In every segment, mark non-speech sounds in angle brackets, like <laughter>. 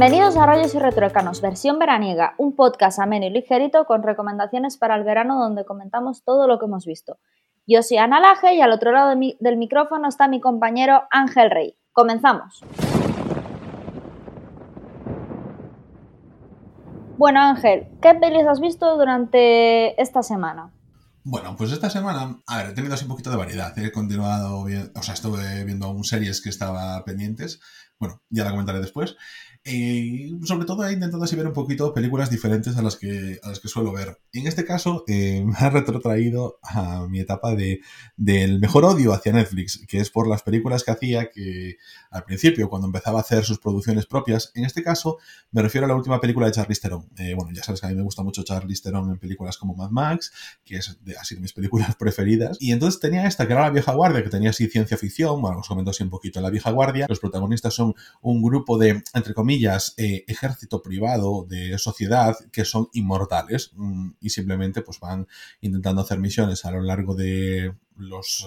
Bienvenidos a Rayos y Retroecanos, versión veraniega, un podcast ameno y ligerito con recomendaciones para el verano donde comentamos todo lo que hemos visto. Yo soy Ana Laje y al otro lado del micrófono está mi compañero Ángel Rey. Comenzamos. Bueno Ángel, ¿qué pelis has visto durante esta semana? Bueno, pues esta semana, a ver, he tenido así un poquito de variedad. He continuado, o sea, estuve viendo aún series que estaba pendientes. Bueno, ya la comentaré después. Y sobre todo he intentado así ver un poquito películas diferentes a las que, a las que suelo ver. En este caso eh, <laughs> me ha retrotraído a mi etapa de, del mejor odio hacia Netflix, que es por las películas que hacía que al principio, cuando empezaba a hacer sus producciones propias, en este caso me refiero a la última película de Charlize Theron. Eh, bueno, ya sabes que a mí me gusta mucho Charlize Theron en películas como Mad Max, que es de, así de mis películas <laughs> preferidas. Y entonces tenía esta, que era La Vieja Guardia, que tenía así ciencia ficción. Bueno, os comento así un poquito. La Vieja Guardia, los protagonistas son un grupo de, entre comillas, eh, ejército privado de sociedad que son inmortales mm, y simplemente pues van intentando hacer misiones a lo largo de los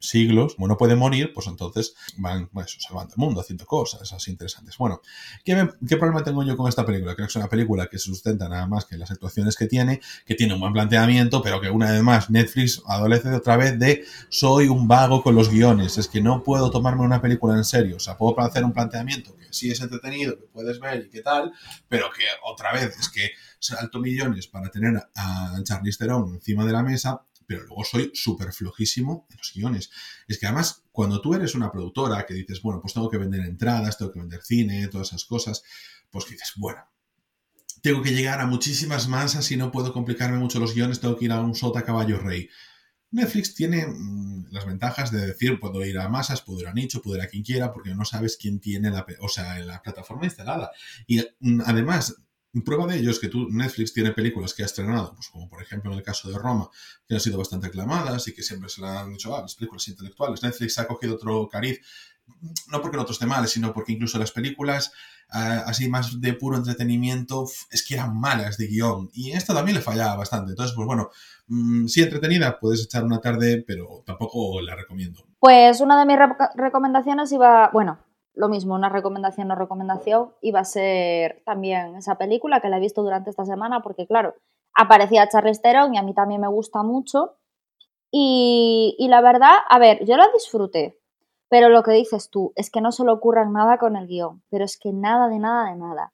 siglos, como no pueden morir, pues entonces van pues, salvando el mundo, haciendo cosas así interesantes. Bueno, ¿qué, ¿qué, problema tengo yo con esta película? Creo que es una película que se sustenta nada más que las actuaciones que tiene, que tiene un buen planteamiento, pero que una vez más Netflix adolece de otra vez de soy un vago con los guiones, es que no puedo tomarme una película en serio, o sea, puedo hacer un planteamiento que sí es entretenido, que puedes ver y qué tal, pero que otra vez es que salto millones para tener a Charlize Theron encima de la mesa pero luego soy súper flojísimo en los guiones. Es que además, cuando tú eres una productora que dices, bueno, pues tengo que vender entradas, tengo que vender cine, todas esas cosas, pues dices, bueno, tengo que llegar a muchísimas masas y no puedo complicarme mucho los guiones, tengo que ir a un sota caballo rey. Netflix tiene mm, las ventajas de decir, puedo ir a masas, puedo ir a nicho, puedo ir a quien quiera, porque no sabes quién tiene la, o sea, la plataforma instalada. Y mm, además, Prueba de ello es que tú, Netflix tiene películas que ha estrenado, pues como por ejemplo en el caso de Roma, que han sido bastante aclamadas y que siempre se le han dicho, ah, las películas intelectuales. Netflix ha cogido otro cariz, no porque no otros esté mal, sino porque incluso las películas ah, así más de puro entretenimiento es que eran malas de guion. Y esto también le fallaba bastante. Entonces, pues bueno, mm, sí entretenida, puedes echar una tarde, pero tampoco la recomiendo. Pues una de mis recomendaciones iba, bueno, lo mismo, una recomendación no recomendación, iba a ser también esa película que la he visto durante esta semana porque, claro, aparecía Charlize Theron y a mí también me gusta mucho. Y, la verdad, a ver, yo la disfruté, pero lo que dices tú es que no se le ocurra nada con el guion, pero es que nada de nada de nada.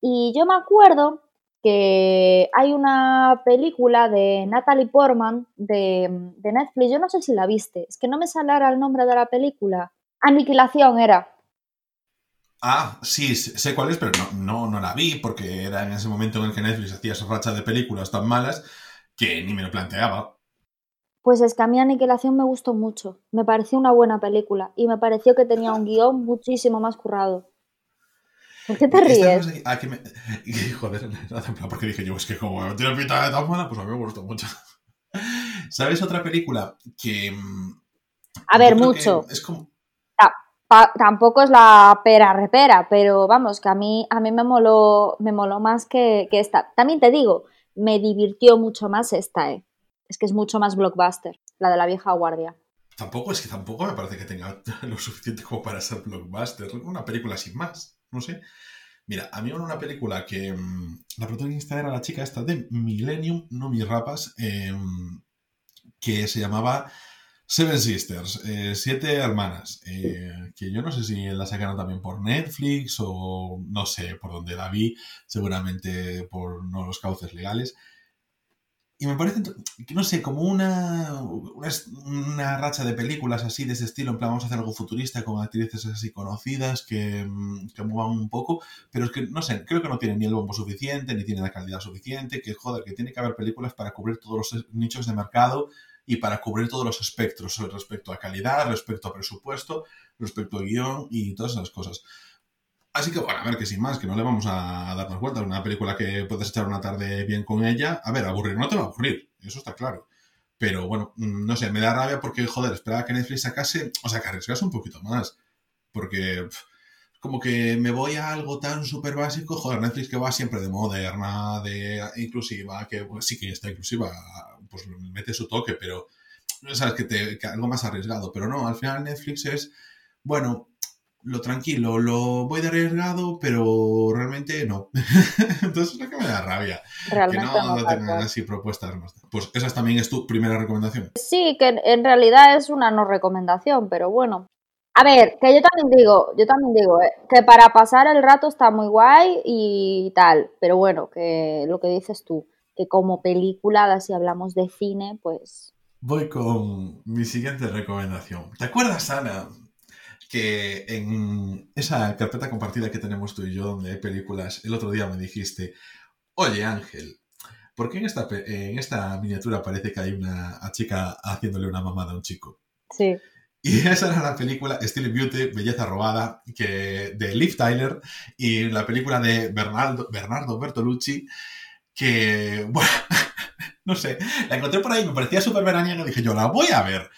Y yo me acuerdo que hay una película de Natalie Portman de, de Netflix, yo no sé si la viste, es que no me sale ahora el nombre de la película. Aniquilación era. Ah, sí, sé cuál es, pero no, no, la vi porque era en ese momento en el que Netflix hacía esa racha de películas tan malas que ni me lo planteaba. Pues es que a mí Aniquilación me gustó mucho. Me pareció una buena película y me pareció que tenía un guion muchísimo más currado. ¿Por qué te ríes? <laughs> Joder, <laughs> porque dije yo, es que como tiene pinta de tan mala, pues a mí me gustó mucho. <laughs> ¿Sabes otra película que... Mm, a ver, mucho. Es como tampoco es la pera repera, pero vamos, que a mí, a mí me, moló, me moló más que, esta. También te digo, me divirtió mucho más esta, ¿eh? Es que es mucho más blockbuster, la de la vieja guardia. Tampoco, es que tampoco me parece que tenga <laughs> lo suficiente como para ser blockbuster. Una película sin más, no sé. Mira, a mí una película que mm, la protagonista era la chica esta de Millennium, no mis rapas, em, que se llamaba Seven Sisters, eh, siete hermanas, eh, que yo no sé si la sacaron también por Netflix o no sé por dónde la vi, seguramente por no los cauces legales. Y me parece, no sé, como una, una, racha de películas así de ese estilo, en plan vamos a hacer algo futurista con actrices así conocidas que, que muevan un poco, pero es que, no sé, creo que no tienen ni el bombo suficiente, ni tienen la calidad suficiente, que joder, que tiene que haber películas para cubrir todos los nichos de mercado y para cubrir todos los espectros respecto a calidad, respecto a presupuesto, respecto a guion y todas esas cosas. Así que bueno, a ver que sin más, que no le vamos a dar más vueltas. Una película que puedes echar una tarde bien con ella. A ver, aburrir no te va a aburrir, eso está claro. Pero bueno, mm, no sé, me da rabia porque, joder, esperaba que Netflix sacase, o sea, que arriesgase un poquito más. Porque como que me voy a algo tan súper básico, joder, Netflix que va siempre de moderna, de inclusiva, que pues, sí que está inclusiva, pues mete su toque, pero sabes que, te, algo más arriesgado, pero no, al final Netflix es, bueno, lo tranquilo, lo voy de arriesgado, pero realmente no. <laughs> Entonces es lo que me da rabia. Realmente que no, no tengan así propuestas más. Pues esa también es tu primera recomendación. Sí, que en realidad es una no recomendación, pero bueno. A ver, que yo también digo, yo también digo, eh, que para pasar el rato está muy guay y tal, pero bueno, que lo que dices tú, que como película, si hablamos de cine, pues... Voy con mi siguiente recomendación. ¿Te acuerdas, Ana, que en esa carpeta compartida que tenemos tú y yo, donde hay películas, el otro día me dijiste, oye Ángel, ¿por qué en esta, en esta miniatura parece que hay una chica haciéndole una mamada a un chico? Sí. Y esa era la película Still Beauty, Belleza Robada, que, de Liv Tyler, y la película de Bernardo, Bernardo Bertolucci, que, bueno, <laughs> no sé, la encontré por ahí, me parecía súper veraniega, dije yo, la voy a ver.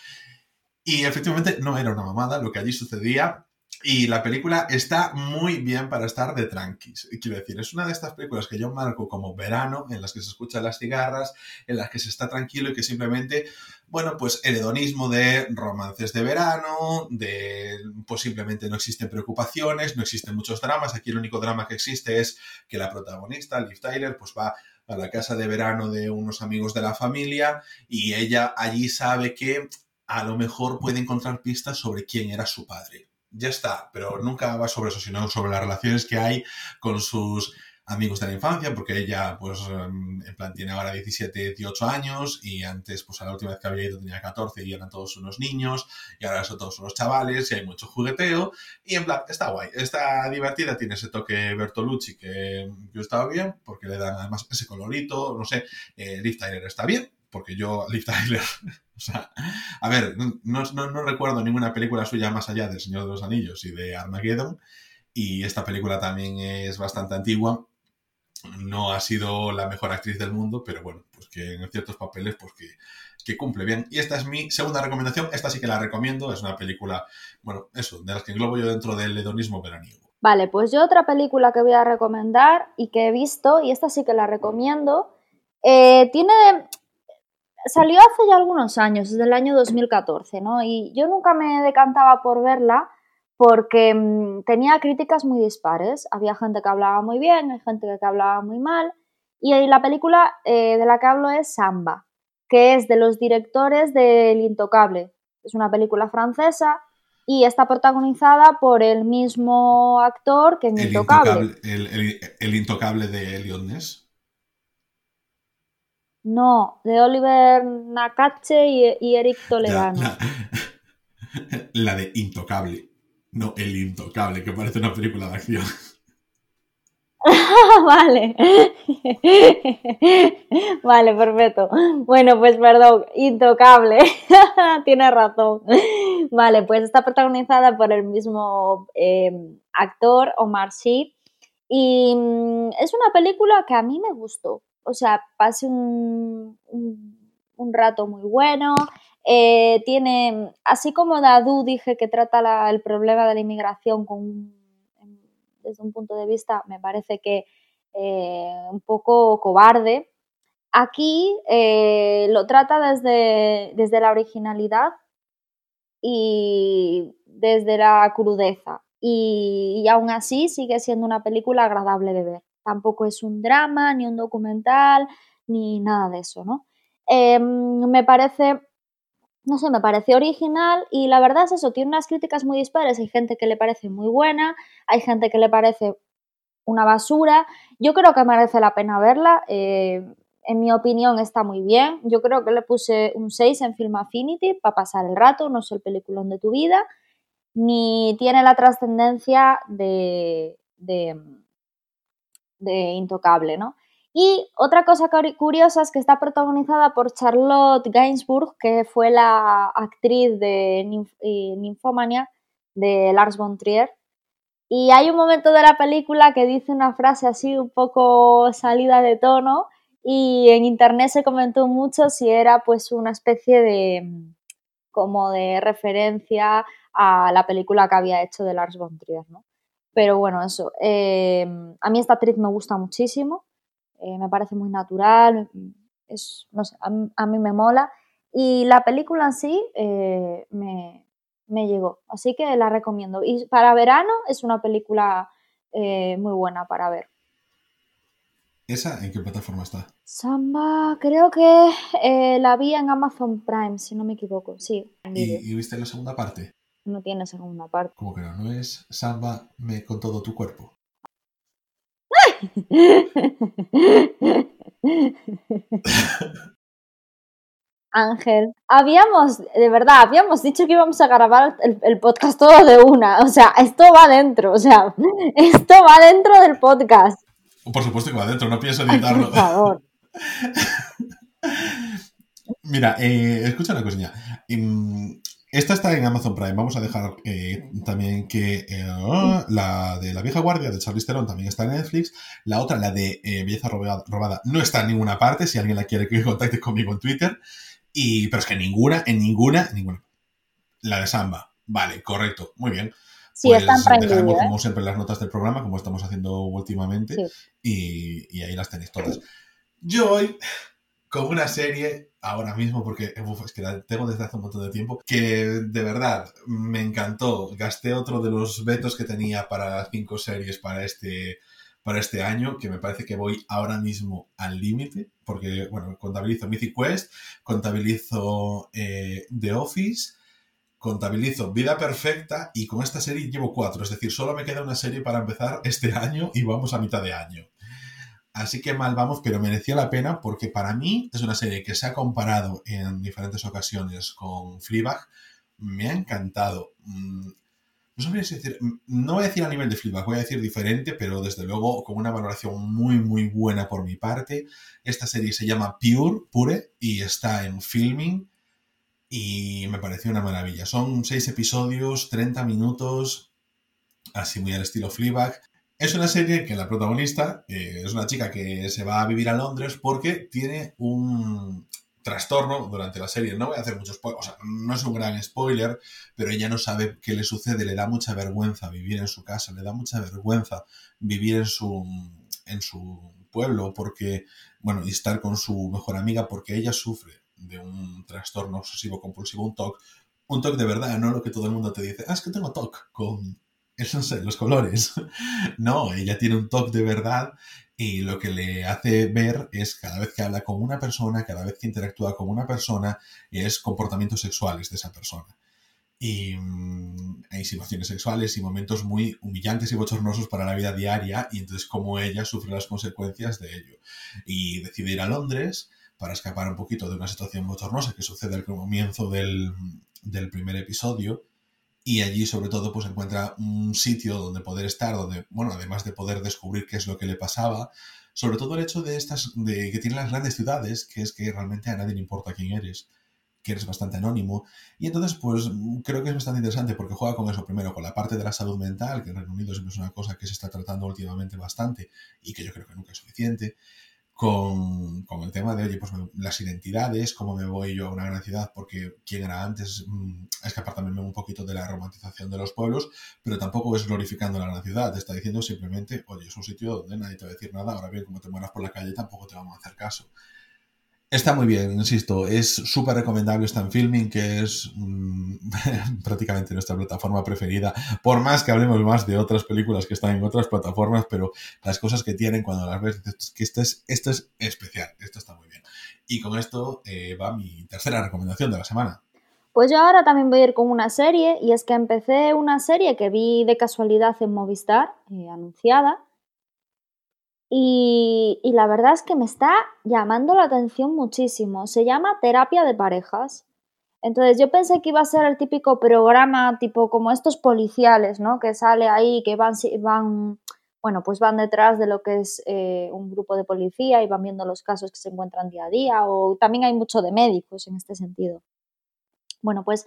Y efectivamente no era una mamada lo que allí sucedía, y la película está muy bien para estar de tranquis. Quiero decir, es una de estas películas que yo marco como verano, en las que se escuchan las cigarras, en las que se está tranquilo y que simplemente, bueno, pues el hedonismo de romances de verano, de pues simplemente no existen preocupaciones, no existen muchos dramas. Aquí el único drama que existe es que la protagonista, Liv Tyler, pues va a la casa de verano de unos amigos de la familia y ella allí sabe que a lo mejor puede encontrar pistas sobre quién era su padre ya está, pero nunca va sobre eso, sino sobre las relaciones que hay con sus amigos de la infancia, porque ella, pues, em, en plan, tiene ahora 17, 18 años y antes, pues, a la última vez que había ido tenía 14 y eran todos unos niños y ahora son todos unos chavales y hay mucho jugueteo y, en plan, está guay, está divertida, tiene ese toque Bertolucci que yo estaba bien porque le dan además ese colorito, no sé, eh, Liv está bien, porque yo, Liv Tyler, <laughs> o sea, a ver, no, no, recuerdo ninguna película suya más allá del Señor de los Anillos y de Armageddon, y esta película también es bastante antigua, no ha sido la mejor actriz del mundo, pero bueno, pues que en ciertos papeles, pues que, cumple bien. Y esta es mi segunda recomendación, esta sí que la recomiendo, es una película, bueno, eso, de las que englobo yo dentro del hedonismo veraniego. Vale, pues yo otra película que voy a recomendar y que he visto, y esta sí que la recomiendo, eh, tiene salió hace ya algunos años, desde el año 2014, ¿no? Y yo nunca me decantaba por verla porque mm, tenía críticas muy dispares. Había gente que hablaba muy bien, hay gente que hablaba muy mal. Y la película eh, de la que hablo es Samba, que es de los directores de El Intocable. Es una película francesa y está protagonizada por el mismo actor que en el Intocable. el, Intocable de Lyonés. No, de Oliver Nakache y, Eric Toledano. <laughs> la, de Intocable, no El Intocable, que parece una película de acción. <laughs> vale. <laughs> vale, perfecto. Bueno, pues perdón, Intocable. <laughs> Tienes razón. Vale, pues está protagonizada por el mismo eh, actor, Omar Sy. Y mm, es una película que a mí me gustó o sea, pase un, un, rato muy bueno. Eh, tiene, así como Dadu dije que trata el problema de la inmigración desde un punto de vista, me parece que eh, un poco cobarde. Aquí eh, lo trata desde, desde la originalidad y desde la crudeza. y, aún así sigue siendo una película agradable de ver tampoco es un drama, ni un documental, ni nada de eso, ¿no? Em, me parece, no sé, me parece original y la verdad es eso, tiene unas críticas muy dispares, hay gente que le parece muy buena, hay gente que le parece una basura, yo creo que merece la pena verla, eh, en mi opinión está muy bien, yo creo que le puse un 6 en Film Affinity para pasar el rato, no es el peliculón de tu vida, ni tiene la trascendencia de de Intocable, ¿no? Y otra cosa curiosa es que está protagonizada por Charlotte Gainsbourg, que fue la actriz de Nymphomania de Lars von Trier. Y hay un momento de la película que dice una frase así un poco salida de tono y en internet se comentó mucho si era pues una especie de como de referencia a la película que había hecho de Lars von Trier, ¿no? Pero bueno, eso. Em, a mí esta actriz me gusta muchísimo. Eh, me parece muy natural. Es, no sé, a, mí me mola. Y la película en sí eh, me, me llegó. Así que la recomiendo. Y para verano es una película eh, muy buena para ver. ¿Esa en qué plataforma está? Samba, creo que eh, la vi en Amazon Prime, si no me equivoco. Sí. ¿Y, viste la segunda parte? No tiene segunda parte. ¿Cómo que no? ¿No es Samba me con todo tu cuerpo? Ángel, habíamos, de verdad, habíamos dicho que íbamos a grabar el, podcast todo de una. O sea, esto va dentro, o sea, <laughs> esto va dentro del podcast. Por supuesto que va dentro, no pienso editarlo. por favor. <laughs> Mira, eh, escucha una cosilla. Esta está en Amazon Prime. Vamos a dejar eh, también que eh, la de La vieja guardia de Charlize Theron también está en Netflix. La otra, la de Belleza robada, no está en ninguna parte. Si alguien la quiere, que contacte conmigo en Twitter. Y, pero es que ninguna, en ninguna, ninguna. La de Samba. Vale, correcto. Muy bien. Sí, pues dejaremos, ¿eh? como siempre, las notas del programa, como estamos haciendo últimamente. Y, ahí las tenéis todas. Yo hoy, con una serie, ahora mismo, porque es que la tengo desde hace un montón de tiempo, que de verdad me encantó. Gasté otro de los vetos que tenía para cinco series para este para este año, que me parece que voy ahora mismo al límite, porque, bueno, contabilizo Mythic Quest, contabilizo eh, The Office, contabilizo Vida Perfecta y con esta serie llevo cuatro, es decir, solo me queda una serie para empezar este <laughs> año y vamos a mitad de año. Así que mal vamos, pero merecía la pena porque para mí es una serie que se ha comparado en diferentes ocasiones con Fleabag. Me ha encantado. Mm, no decir, no voy a decir a nivel de feedback, voy a decir diferente, pero desde luego con una valoración muy, muy buena por mi parte. Esta serie se llama Pure, Pure, y está en filming, y me pareció una maravilla. Son seis episodios, 30 minutos, así muy al estilo Fleabag. Es una serie que la protagonista eh, es una chica que se va a vivir a Londres porque tiene un, trastorno durante la serie. No voy a hacer muchos spoilers, o sea, no es un gran spoiler, pero ella no sabe qué le sucede, le da mucha vergüenza vivir en su casa, le da mucha vergüenza vivir en su, en su pueblo, porque, bueno, y estar con su mejor amiga, porque ella sufre de un trastorno obsesivo compulsivo, un TOC, un TOC de verdad, no lo que todo el mundo te dice, ah, es que tengo TOC con, sé, los colores. <laughs> no, ella tiene un TOC de verdad y lo que le hace ver es cada vez que habla con una persona, cada vez que interactúa con una persona, es comportamientos sexuales de esa persona. Y mm, hay situaciones sexuales y momentos muy humillantes y bochornosos para la vida diaria y entonces como ella sufre las consecuencias de ello. Y decide ir a Londres para escapar un poquito de una situación bochornosa que sucede al comienzo del, del primer episodio y allí sobre todo pues encuentra un sitio donde poder estar, donde, bueno, además de poder descubrir qué es lo que le pasaba, sobre todo el hecho de estas, de que tiene las grandes ciudades, que es que realmente a nadie le importa quién eres, que eres bastante anónimo, y entonces pues creo que es bastante interesante porque juega con eso primero, con la parte de la salud mental, que en Reino Unido siempre es una cosa que se está tratando últimamente bastante y que yo creo que nunca es suficiente, con, el tema de, oye, pues las identidades, cómo me voy yo a una gran ciudad, porque quién era antes, mm, escapar también un poquito de la romantización de los pueblos, pero tampoco es glorificando la gran ciudad, te está diciendo simplemente, oye, es un sitio donde nadie te va a decir nada, ahora bien, como te mueras por la calle tampoco te vamos a hacer caso. Está muy bien, insisto, es súper recomendable, está en Filming, que es mm, <laughs> prácticamente nuestra plataforma preferida, por más que hablemos más de otras películas que están en otras plataformas, pero las cosas que tienen cuando las ves, dices que esto es, esto es especial, esto está muy bien. Y con esto eh, va mi tercera recomendación de la semana. Pues yo ahora también voy a ir con una serie, y es que empecé una serie que vi de casualidad en Movistar, eh, anunciada, y, la verdad es que me está llamando la atención muchísimo. Se llama Terapia de Parejas. Entonces yo pensé que iba a ser el típico programa tipo como estos policiales, ¿no? Que sale ahí, que van, van bueno, pues van detrás de lo que es eh, un grupo de policía y van viendo los casos que se encuentran día a día, o también hay mucho de médicos en este sentido. Bueno, pues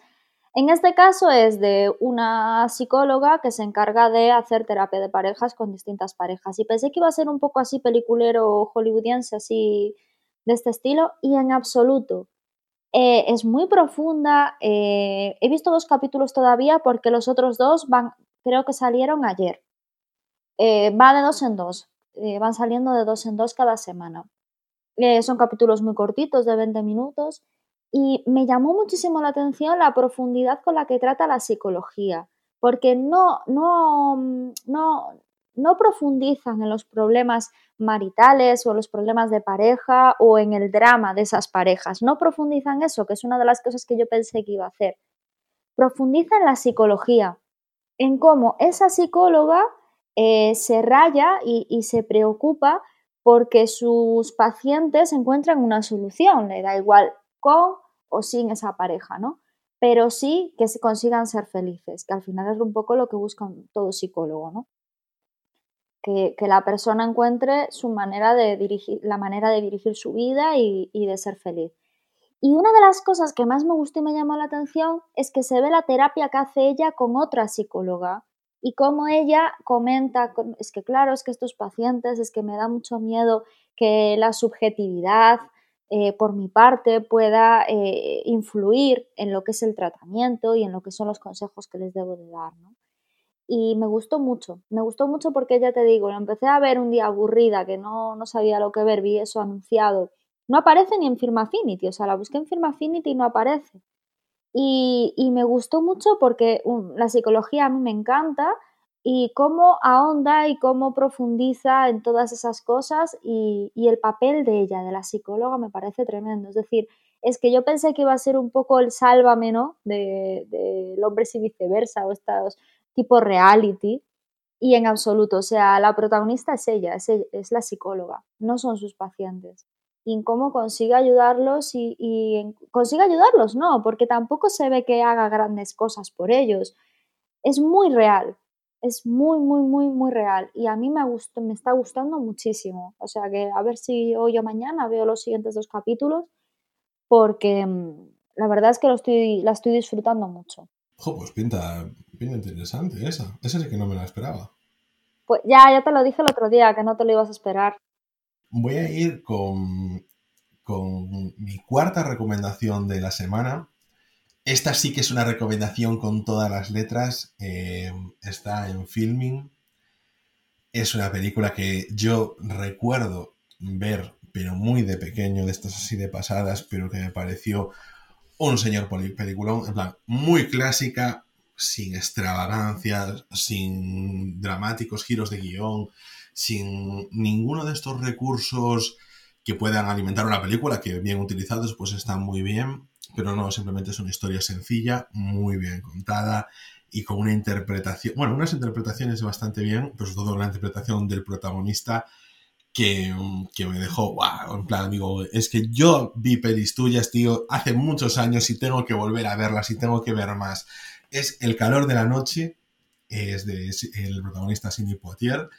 en este caso es de una psicóloga que se encarga de hacer terapia de parejas con distintas parejas. Y pensé que iba a ser un poco así peliculero hollywoodiense, así de este estilo, y en absoluto. Eh, es muy profunda. Eh, he visto dos capítulos todavía porque los otros dos van, creo que salieron ayer. Eh, va de dos en dos. van saliendo de dos en dos cada semana. son capítulos muy cortitos, de 20 minutos Y me llamó muchísimo la atención la profundidad con la que trata la psicología, porque no, no, no, no profundizan en los problemas maritales o los problemas de pareja o en el drama de esas parejas. No profundizan eso, que es una de las cosas que yo pensé que iba a hacer. Profundiza en la psicología, en cómo esa psicóloga eh, se raya y, se preocupa porque sus pacientes encuentran una solución, le da igual con o sin esa pareja, ¿no? Pero sí que se consigan ser felices, que al final es un poco lo que busca todo psicólogo, ¿no? Que, la persona encuentre su manera de dirigir, la manera de dirigir su vida y, y de ser feliz. Y una de las cosas que más me gustó y me llamó la atención es que se ve la terapia que hace ella con otra psicóloga y cómo ella comenta, es que claro, es que estos pacientes, es que me da mucho miedo que la subjetividad eh, por mi parte pueda eh, influir en lo que es el tratamiento y en lo que son los consejos que les debo de dar. Y me gustó mucho, me gustó mucho porque ya te digo, lo empecé a ver un día aburrida, que no, no sabía lo que ver, vi eso anunciado. No aparece ni en Firma Affinity, o sea, la busqué en Firma Affinity y no aparece. Y, me gustó mucho porque la psicología a mí me encanta y cómo ahonda y cómo profundiza en todas esas cosas y, el papel de ella, de la psicóloga, me parece tremendo. Es decir, es que yo pensé que iba a ser un poco el sálvame, ¿no? De, de hombres y viceversa o estos tipo reality y en absoluto, o sea, la protagonista es ella, es la psicóloga, no son sus pacientes y en cómo consigue ayudarlos y, consigue ayudarlos, no, porque tampoco se ve que haga grandes cosas por ellos. Es muy real, es muy, muy, muy, muy real y a mí me, me está gustando muchísimo. O sea que a ver si hoy o mañana veo los siguientes dos capítulos porque mm, la verdad es que lo estoy, la estoy disfrutando mucho. Jo, pues pinta, pinta interesante esa. Esa sí que no me la esperaba. Pues ya, ya te lo dije el otro día, que no te lo ibas a esperar voy a ir con, con mi cuarta recomendación de la semana. Esta sí que es una recomendación con todas las letras. Eh, está en filming. Es una película que yo recuerdo ver, pero muy de pequeño, de estas así de pasadas, pero que me pareció un señor peliculón, en plan, muy clásica, sin extravagancias, sin dramáticos giros de guion, sin ninguno de estos recursos que puedan alimentar una película, que bien utilizados pues están muy bien, pero no, simplemente es una historia sencilla, muy bien contada y con una interpretación, bueno, unas interpretaciones bastante bien, pero sobre todo la interpretación del protagonista que, me dejó, wow, en plan, digo, es que yo vi pelis tuyas, tío, hace muchos años y tengo que volver a verlas y tengo que ver más. Es El calor de la noche, es de el protagonista Sidney Poitier,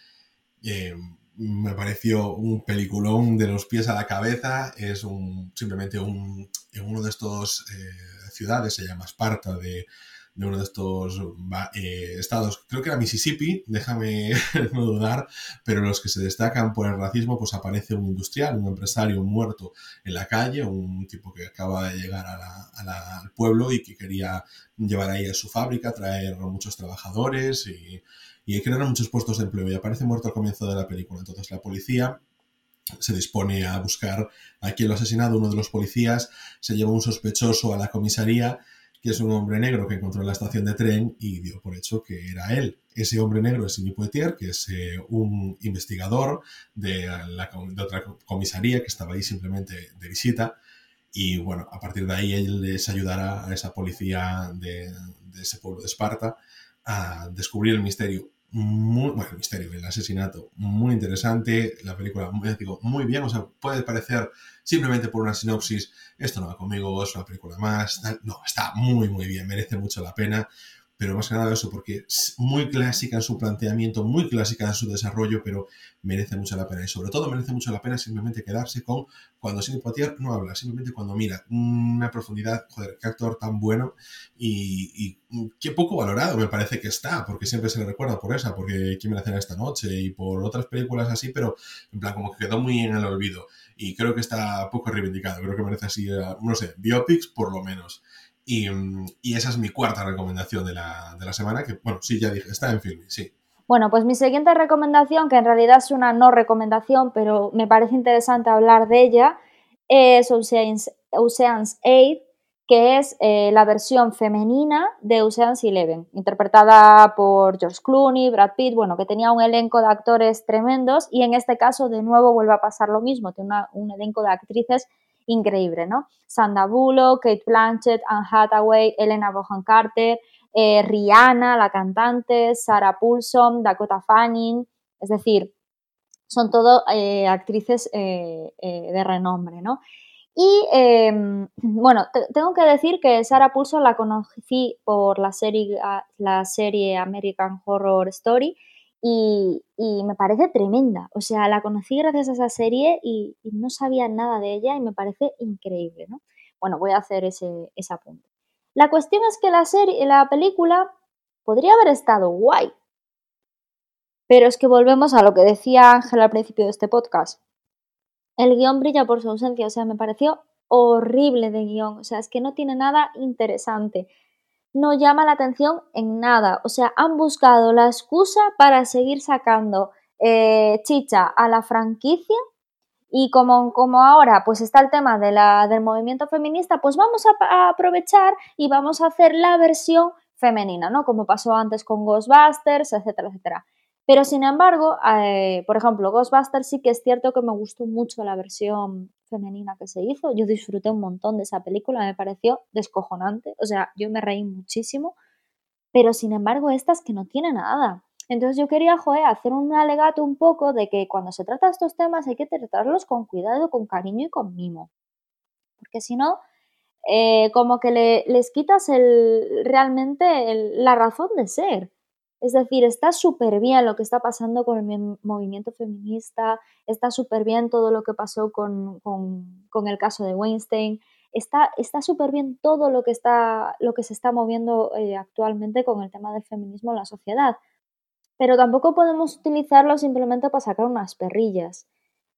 eh, me pareció un peliculón de los pies a la cabeza. Es un, simplemente un, en uno de estos eh, ciudades, se llama Esparta, de, uno de estos eh, estados, creo que era Mississippi, déjame <laughs> no dudar, pero los que se destacan por el racismo, pues aparece un industrial, un empresario muerto en la calle, un tipo que acaba de llegar al pueblo y que quería llevar ahí a su fábrica, traer muchos trabajadores y y crear muchos puestos de empleo y aparece muerto al comienzo de la película. Entonces la policía se dispone a buscar a quien lo ha asesinado. Uno de los policías se lleva un sospechoso a la comisaría, que es un hombre negro que encontró en la estación de tren y dio por hecho que era él. Ese hombre negro es Sidney Poitier, que es eh, un investigador de, la, otra comisaría que estaba ahí simplemente de visita. Y bueno, a partir de ahí él les ayudará a esa policía de, de ese pueblo de Esparta a descubrir el misterio. Muy, bueno, el misterio, el asesinato, muy interesante. La película, digo, muy bien. O sea, puede parecer simplemente por una sinopsis, esto no va conmigo, es una película más. No, está muy, muy bien, merece mucho la pena pero más que nada eso, porque es muy clásica en su planteamiento, muy clásica en su desarrollo, pero merece mucho la pena. Y sobre todo merece mucho la pena simplemente quedarse con cuando Sidney Poitier no habla, simplemente cuando mira una profundidad, joder, qué actor tan bueno y, qué poco valorado me parece que está, porque siempre se le recuerda por esa, porque ¿Quién me la cena esta noche? y por otras películas así, pero en plan como que quedó muy en el olvido. Y creo que está poco reivindicado, creo que merece así, no sé, biopics por lo menos. Y, esa es mi cuarta recomendación de la, de la, semana, que, bueno, sí, ya dije, está en film, sí. Bueno, pues mi siguiente recomendación, que en realidad es una no recomendación, pero me parece interesante hablar de ella, es Ocean's, Ocean's 8, que es eh, la versión femenina de Ocean's Eleven, interpretada por George Clooney, Brad Pitt, bueno, que tenía un elenco de actores tremendos y en este caso de nuevo vuelve a pasar lo mismo, tiene un elenco de actrices increíble, ¿no? Sandra Bullock, Kate Blanchett, Anne Hathaway, Elena Bonham Carter, eh, Rihanna, la cantante, Sarah Paulson, Dakota Fanning, es decir, son todo eh, actrices de renombre, ¿no? Y em, <clears throat> bueno, tengo que decir que Sarah Paulson la conocí por la serie, la serie American Horror Story y, me parece tremenda. O sea, la conocí gracias a esa serie y, no sabía nada de ella y me parece increíble, ¿no? Bueno, voy a hacer ese, ese apunte. La cuestión es que la, serie, la película podría haber estado guay. Pero es que volvemos a lo que decía Ángel al principio de este podcast. El guion brilla por su ausencia, o sea, me pareció horrible de guion, o sea, es que no tiene nada interesante, no llama la atención en nada, o sea, han buscado la excusa para seguir sacando eh, chicha a la franquicia y como, como, ahora pues está el tema de la, del movimiento feminista, pues vamos a, aprovechar y vamos a hacer la versión femenina, ¿no? Como pasó antes con Ghostbusters, etcétera, etcétera. Pero sin embargo, eh, por ejemplo, Ghostbusters sí que es cierto que me gustó mucho la versión femenina que se hizo. Yo disfruté un montón de esa película, me pareció descojonante. O sea, yo me reí muchísimo. Pero sin embargo, esta es que no tiene nada. Entonces yo quería, joder, hacer un alegato un poco de que cuando se trata de estos temas hay que tratarlos con cuidado, con cariño y con mimo. Porque si no, eh, como que les quitas el, realmente la razón de ser. Es decir, está súper bien lo que está pasando con el movimiento feminista, está súper bien todo lo que pasó con, el caso de Weinstein, está súper bien todo lo que, está, lo que se está moviendo eh, actualmente con el tema del feminismo en la sociedad. Pero tampoco podemos utilizarlo simplemente para sacar unas perrillas.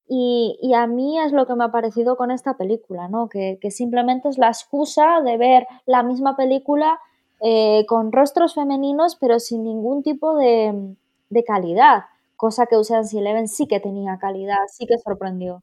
Y, y, a mí es lo que me ha parecido con esta película, ¿no? Que, que simplemente es la excusa de ver la misma película eh, con rostros femeninos, pero sin ningún tipo de, calidad, cosa que Ocean's Eleven sí que tenía calidad, sí que sorprendió.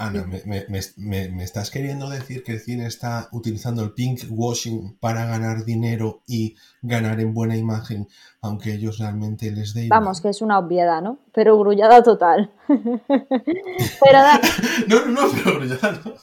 Ana, me, me, estás queriendo decir que el cine está utilizando el pink washing para ganar dinero y ganar en buena imagen, aunque ellos realmente les den. Vamos, que es una obviedad, ¿no? Pero grullada total. <laughs> pero <laughs> no, no, no, pero grullada no.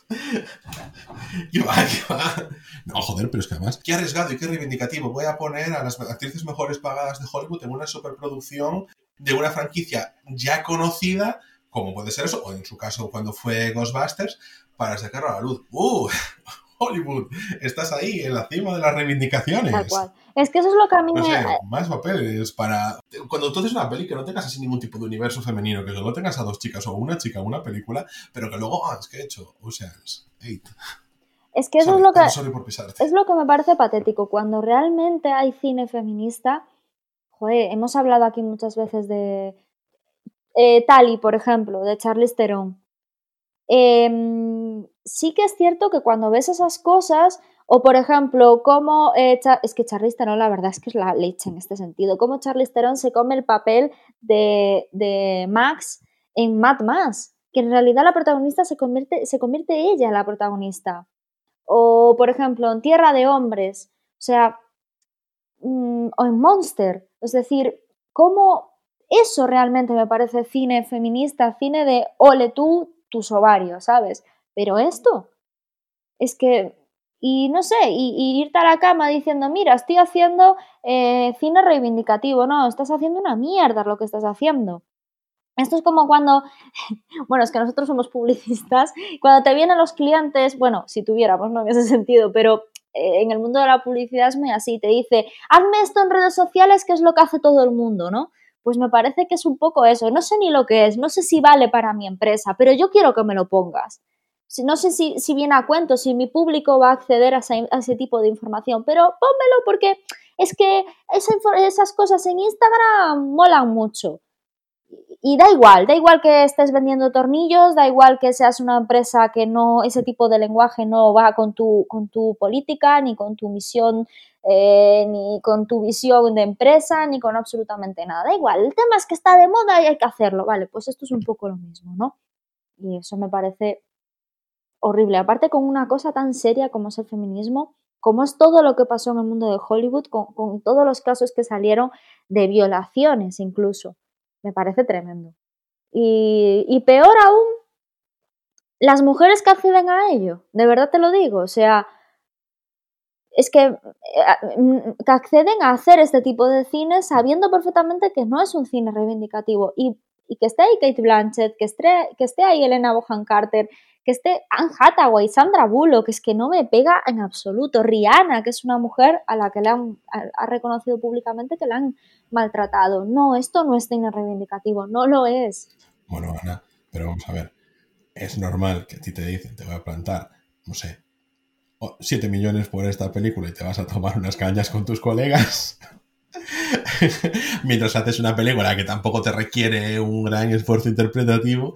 ¿Qué va, qué va? No, joder, pero es que además, qué arriesgado y qué reivindicativo. Voy a poner a las actrices mejores pagadas de Hollywood en una superproducción de una franquicia ya conocida como puede ser eso, o en su caso cuando fue Ghostbusters, para sacarlo a la luz. ¡Uh! <laughs> Hollywood, estás ahí en la cima de las reivindicaciones. Tal cual. Es que eso es lo que a mí me... Sé, más papeles para... Cuando tú haces una peli que no tengas así ningún tipo de universo femenino, que solo tengas a dos chicas o una chica en una película, pero que luego, ah, es que he hecho Oceans Eight. Es que eso es lo que... Es lo que me parece patético. Cuando realmente hay cine feminista, joder, hemos hablado aquí muchas veces de eh, Tali, por ejemplo, de Charlize Theron. Em, sí que es cierto que cuando ves esas cosas, o por ejemplo, cómo eh, es que Charlize Theron la verdad es que es la leche en este sentido, cómo Charlize Theron se come el papel de, de Max en Mad Max, que en realidad la protagonista se convierte, se convierte ella en la protagonista. O por ejemplo, en Tierra de Hombres, o sea, mm, o en Monster, es decir, cómo eso realmente me parece cine feminista, cine de ole tú, tus ovarios, ¿sabes? Pero esto es que, y no sé, y, irte a la cama diciendo, mira, estoy haciendo eh, cine reivindicativo, no, estás haciendo una mierda lo que estás haciendo. Esto es como cuando, <laughs> bueno, es que nosotros somos publicistas, cuando te vienen los clientes, bueno, si tuviéramos, ¿no? En ese sentido, pero eh, en el mundo de la publicidad es muy así, te dice, hazme esto en redes sociales, que es lo que hace todo el mundo, ¿no? Pues me parece que es un poco eso. No sé ni lo que es, no sé si vale para mi empresa, pero yo quiero que me lo pongas. No sé si, si viene a cuento, si mi público va a acceder a ese, tipo de información, pero pónmelo porque es que esas cosas en Instagram molan mucho y da igual, da igual que estés vendiendo tornillos, da igual que seas una empresa que no, ese tipo de lenguaje no va con tu, con tu política, ni con tu misión, eh, ni con tu visión de empresa, ni con absolutamente nada. Da igual, el tema es que está de moda y hay que hacerlo. Vale, pues esto es un poco lo mismo, ¿no? Y eso me parece horrible. Aparte con una cosa tan seria como es el feminismo, como es todo lo que pasó en el mundo de Hollywood, con, con todos los casos que salieron de violaciones incluso. Me parece tremendo. Y, peor aún, las mujeres que acceden a ello, de verdad te lo digo, o sea, es que, eh, que acceden a hacer este tipo de cine sabiendo perfectamente que no es un cine reivindicativo y, y que esté ahí Kate Blanchett, que esté, que esté ahí Elena Bohan Carter, que esté Anne Hathaway, Sandra Bullock, que es que no me pega en absoluto. Rihanna, que es una mujer a la que le han ha reconocido públicamente que la han maltratado. No, esto no es cine reivindicativo, no lo es. Bueno, Ana, pero vamos a ver. Es normal que a ti te dicen, te voy a plantar, no sé, 7 millones por esta película y te vas a tomar unas cañas con tus colegas. <laughs> Mientras haces una película que tampoco te requiere un gran esfuerzo interpretativo,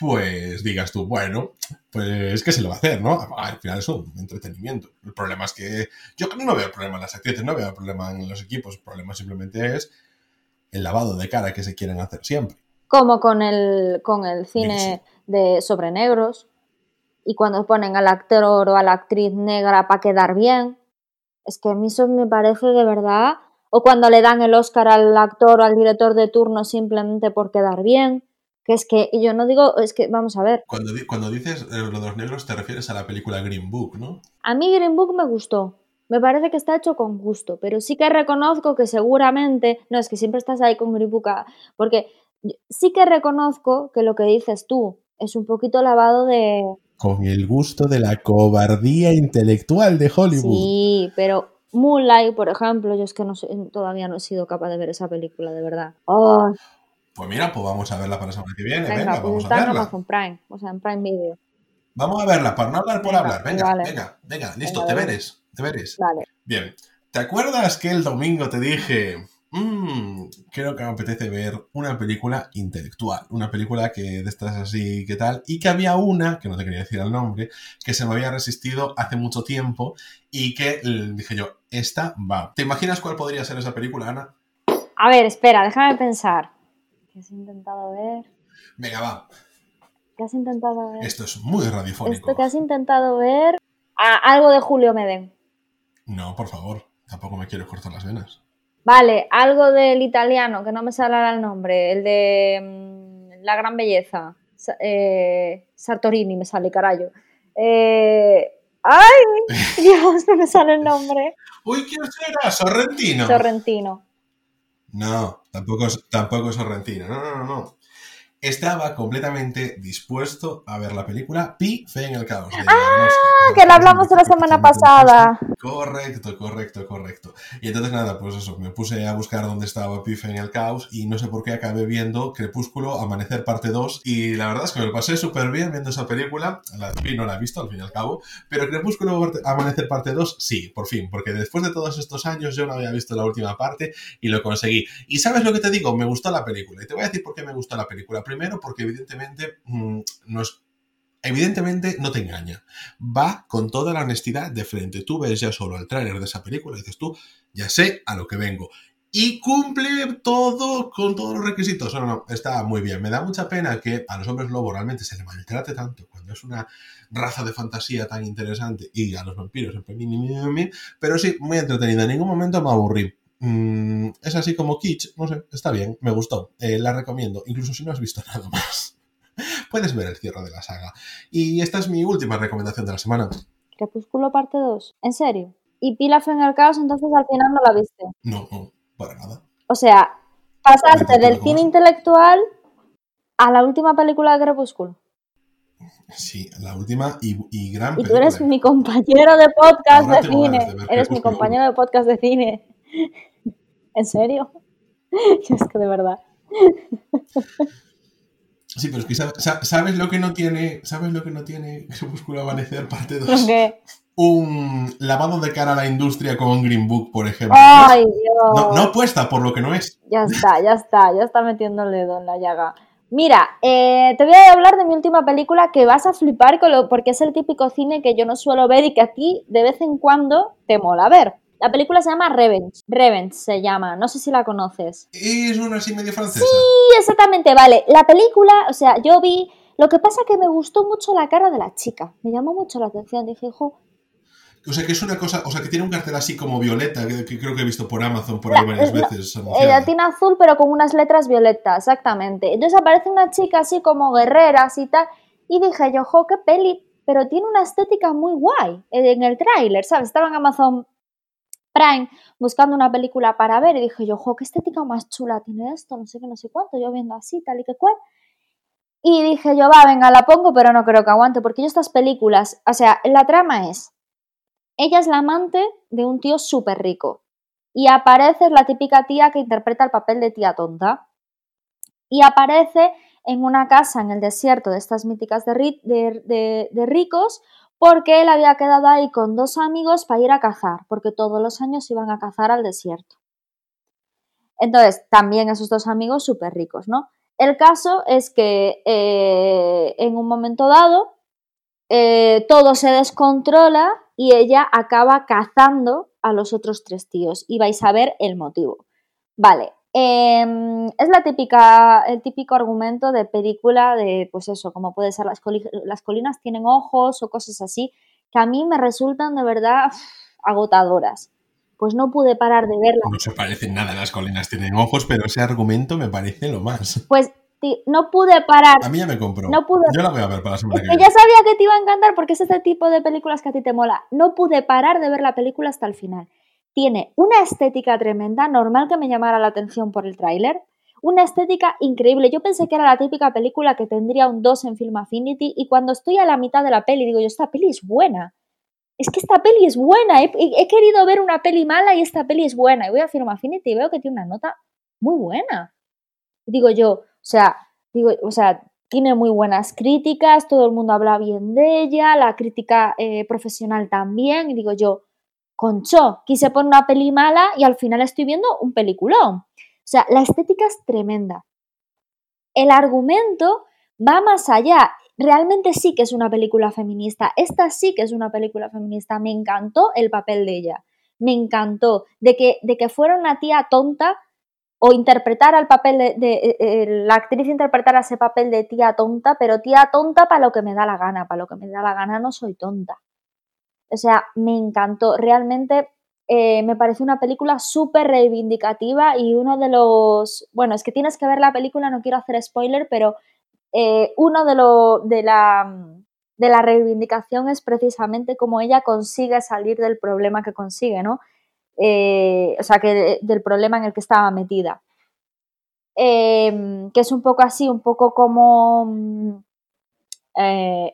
pues digas tú, bueno, pues ¿qué se le va a hacer, no? Al final es un entretenimiento. El problema es que yo no veo problema en las actrices, no veo problema en los equipos, el problema simplemente es el lavado de cara que se quieren hacer siempre. Como con el, con el cine de sobre negros, y cuando ponen al actor o a la actriz negra para quedar bien. Es que a mí eso me parece de verdad. O cuando le dan el Oscar al actor o al director de turno simplemente por quedar bien. Que es que yo no digo, es que vamos a ver. Cuando, cuando dices eh, lo de los negros te refieres a la película Green Book, ¿no? A mí Green Book me gustó. Me parece que está hecho con gusto, pero sí que reconozco que seguramente, no es que siempre estás ahí con Green Book, ah, porque sí que reconozco que lo que dices tú es un poquito lavado de, con el gusto de la cobardía intelectual de Hollywood. Sí, pero Moonlight, por ejemplo, yo es que no todavía no he sido capaz de ver esa película, de verdad. Oh. Pues mira, pues vamos a verla para la semana que viene. Venga, pues vamos a verla. Amazon Prime, o sea, en Prime Video. Vamos a verla, para no hablar por hablar. Venga, venga, venga, listo, te veres, te veres. Vale. Bien. ¿Te acuerdas que el domingo te dije, mmm, creo que me apetece ver una película intelectual, una película que de estas así, ¿qué tal? Y que había una, que no te quería decir el nombre, que se me había resistido hace mucho tiempo y que dije yo, esta va. ¿Te imaginas cuál podría ser esa película, Ana? A ver, espera, déjame pensar. ¿Qué has intentado ver? Venga, va. ¿Qué has intentado ver? Esto es muy radiofónico. Esto que has intentado ver... Ah, algo de Julio Meden. No, por favor. Tampoco me quiero cortar las venas. Vale, algo del italiano, que no me sale el nombre, el de mm, La Gran Belleza. Eh, Sartorini me sale, carajo. Eh, ¡Ay! <laughs> Dios, no me sale el nombre. Uy, ¿quién será? Sorrentino. Sorrentino. No, tampoco, tampoco es Sorrentino. No, no, no, no estaba completamente dispuesto a ver la película Pi, Fe en el Caos. ¡Ah! Que la hablamos la semana pasada. Correcto, correcto, correcto. Y entonces nada, pues eso, me puse a buscar dónde estaba Pi, Fe en el Caos y no sé por qué acabé viendo Crepúsculo, Amanecer parte 2 y la verdad es que me lo pasé súper bien viendo esa película. La Pi no la he visto al fin y al cabo, pero Crepúsculo, Amanecer parte 2 sí, por fin, porque después de todos estos años yo no había visto la última parte y lo conseguí. Y ¿sabes lo que te digo? Me gustó la película y te voy a decir por qué me gustó la película primero porque evidentemente mm, no evidentemente no te engaña. Va con toda la honestidad de frente. Tú ves ya solo el tráiler de esa película y dices tú, ya sé a lo que vengo. Y cumple todo con todos los requisitos. No, no, está muy bien. Me da mucha pena que a los hombres lobos realmente se les maltrate tanto cuando es una raza de fantasía tan interesante y a los vampiros pero sí, muy entretenida. En ningún momento me aburrí. Mm, es así como Kitsch, no sé, está bien, me gustó, eh, la recomiendo, incluso si no has visto <laughs> nada más. Puedes ver el cierre de la saga. Y esta es mi última recomendación de la semana. Crepúsculo parte 2, ¿en serio? ¿Y Pilaf en el caos entonces al final no la viste? No, no, para nada. O sea, pasaste del cine intelectual a la última película de Crepúsculo. Sí, la última y, y gran Y tú eres mi compañero de podcast de cine. eres mi compañero de podcast de cine. ¿En serio? <laughs> es que de verdad. Sí, pero es que sabes lo que no tiene, ¿sabes lo que no tiene Crepúsculo Amanecer parte 2? ¿Qué? Un lavado de cara a la industria con Green Book, por ejemplo. ¡Ay, Dios! No, no apuesta por lo que no es. Ya está, ya está, ya está metiendo el dedo en la llaga. Mira, eh, te voy a hablar de mi última película que vas a flipar con lo, porque es el típico cine que yo no suelo ver y que a ti de vez en cuando te mola ver. La película se llama Revenge. Revenge se llama. No sé si la conoces. ¿Es una así medio francesa? Sí, exactamente. Vale. La película, o sea, yo vi Lo que pasa que me gustó mucho la cara de la chica, me llamó mucho la atención. Dije, hijo. O sea, que es una cosa, o sea, que tiene un cartel así como violeta, que, creo que he visto por Amazon por ahí varias veces. Ella tiene azul, pero con unas letras violetas, exactamente. Entonces aparece una chica así como guerrera, así tal. Y dije yo, jo, qué peli, pero tiene una estética muy guay en el tráiler, ¿sabes? Estaba en Amazon Prime buscando una película para ver y dije yo, jo, qué estética más chula tiene esto, no sé qué, no sé cuánto, yo viendo así, tal y que cual. Y dije yo, va, venga, la pongo, pero no creo que aguante, porque yo estas películas, o sea, la trama es, ella es la amante de un tío súper rico y aparece la típica tía que interpreta el papel de tía tonta y aparece en una casa en el desierto de estas míticas de, de, ricos porque él había quedado ahí con dos amigos para ir a cazar, porque todos los años iban a cazar al desierto. Entonces, también esos dos amigos súper ricos, ¿no? El caso es que eh, en un momento dado eh, todo se descontrola y ella acaba cazando a los otros tres tíos y vais a ver el motivo. Vale, em, es la típica, el típico argumento de película de, pues eso, como puede ser las, las colinas tienen ojos o cosas así, que a mí me resultan de verdad agotadoras pues no pude parar de verla. No se parecen nada, las colinas tienen ojos, pero ese argumento me parece lo más. Pues no pude parar. A mí ya me compró. No pude, Yo la voy a ver para la semana que viene. Ya sabía que te iba a encantar porque es este tipo de películas que a ti te mola. No pude parar de ver la película hasta el final. Tiene una estética tremenda, normal que me llamara la atención por el tráiler. Una estética increíble. Yo pensé que era la típica película que tendría un 2 en Film Affinity y cuando estoy a la mitad de la peli digo yo, esta peli es buena es que esta peli es buena, he, querido ver una peli mala y esta peli es buena. Y voy a Film Affinity y veo que tiene una nota muy buena. Digo yo, o sea, digo, o sea, tiene muy buenas críticas, todo el mundo habla bien de ella, la crítica eh, profesional también. Y digo yo, concho, quise poner una peli mala y al final estoy viendo un peliculón. O sea, la estética es tremenda. El argumento va más allá realmente sí que es una película feminista. Esta sí que es una película feminista. Me encantó el papel de ella. Me encantó. De que, de que fuera una tía tonta o interpretara el papel de, eh, eh, la actriz interpretara ese papel de tía tonta, pero tía tonta para lo que me da la gana, para lo que me da la gana no soy tonta. O sea, me encantó. Realmente eh, me pareció una película súper reivindicativa y uno de los... Bueno, es que tienes que ver la película, no quiero hacer spoiler, pero eh, uno de, lo, de, la, de la reivindicación es precisamente cómo ella consigue salir del problema que consigue, ¿no? Eh, o sea, que del problema en el que estaba metida. Em, que es un poco así, un poco como mm,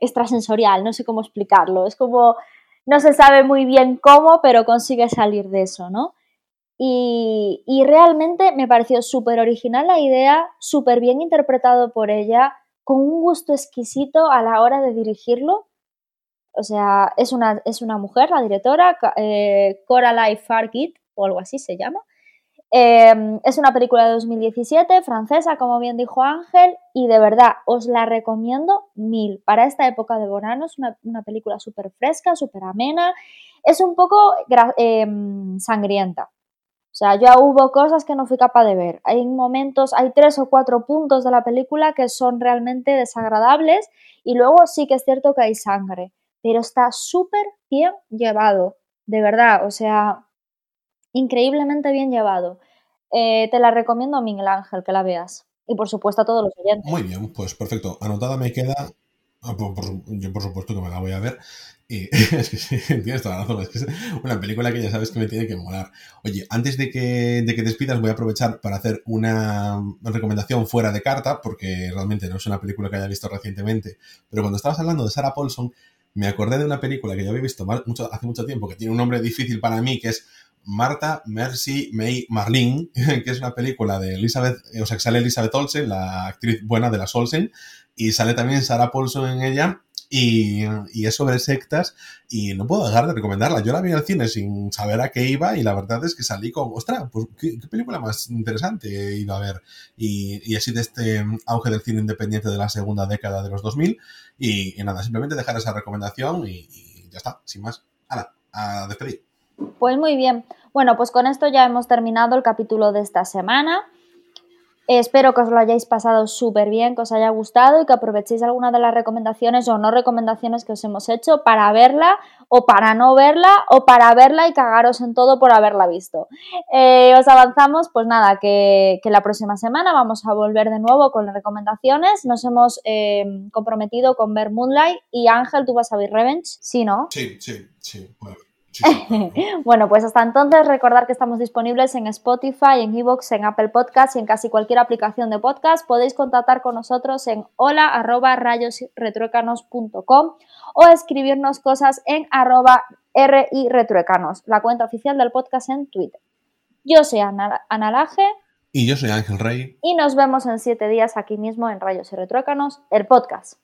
extrasensorial, no sé cómo explicarlo. Es como, no se sabe muy bien cómo, pero consigue salir de eso, ¿no? Y, y realmente me pareció súper original la idea, súper bien interpretado por ella, con un gusto exquisito a la hora de dirigirlo. O sea, es una, es una mujer, la directora, eh, Coralie Farkit, o algo así se llama. Em, es una película de 2017, francesa, como bien dijo Ángel, y de verdad os la recomiendo mil. Para esta época de verano es una, película súper fresca, súper amena. Es un poco em, sangrienta, o sea, ya hubo cosas que no fui capaz de ver. Hay momentos, hay tres o cuatro puntos de la película que son realmente desagradables y luego sí que es cierto que hay sangre, pero está súper bien llevado, de verdad, o sea, increíblemente bien llevado. Eh, te la recomiendo, Miguel Ángel, que la veas. Y por supuesto a todos los oyentes. Muy bien, pues perfecto. Anotada me queda. Ah, yo por supuesto que me la voy a ver. Y <laughs> es que sí, tienes toda la razón, es que es una película que ya sabes que me tiene que molar. Oye, antes de que, de que despidas voy a aprovechar para hacer una recomendación fuera de carta, porque realmente no es una película que haya visto recientemente, pero cuando estabas hablando de Sarah Paulson, me acordé de una película que ya había visto hace mucho tiempo, que tiene un nombre difícil para mí, que es Marta Mercy May Marlene, <laughs> que es una película de Elizabeth, o sea, que sale Elizabeth Olsen, la actriz buena de las Olsen, y sale también Sarah Paulson en ella, y, es sobre sectas y no puedo dejar de recomendarla. Yo la vi al cine sin saber a qué iba y la verdad es que salí con, ostras, pues qué, película más interesante he ido a ver. Y, así de este auge del cine independiente de la segunda década de los 2000 y, nada, simplemente dejar esa recomendación y, ya está, sin más. Hala, a despedir. Pues muy bien. Bueno, pues con esto ya hemos terminado el capítulo de esta semana. Espero que os lo hayáis pasado súper bien, que os haya gustado y que aprovechéis alguna de las recomendaciones o no recomendaciones que os hemos hecho para verla o para no verla o para verla y cagaros en todo por haberla visto. Eh, os avanzamos, pues nada, que, la próxima semana vamos a volver de nuevo con las recomendaciones. Nos hemos eh, comprometido con ver Moonlight y Ángel, tú vas a ver Revenge, ¿sí, no? Sí, sí, sí. Bueno. <laughs> bueno, pues hasta entonces recordar que estamos disponibles en Spotify, en Evox, en Apple Podcasts y en casi cualquier aplicación de podcast. Podéis contactar con nosotros en hola arroba o escribirnos cosas en arroba retruecanos, la cuenta oficial del podcast en Twitter. Yo soy Ana, Laje. Y yo soy Ángel Rey. Y nos vemos en siete días aquí mismo en Rayos y Retruécanos, el podcast.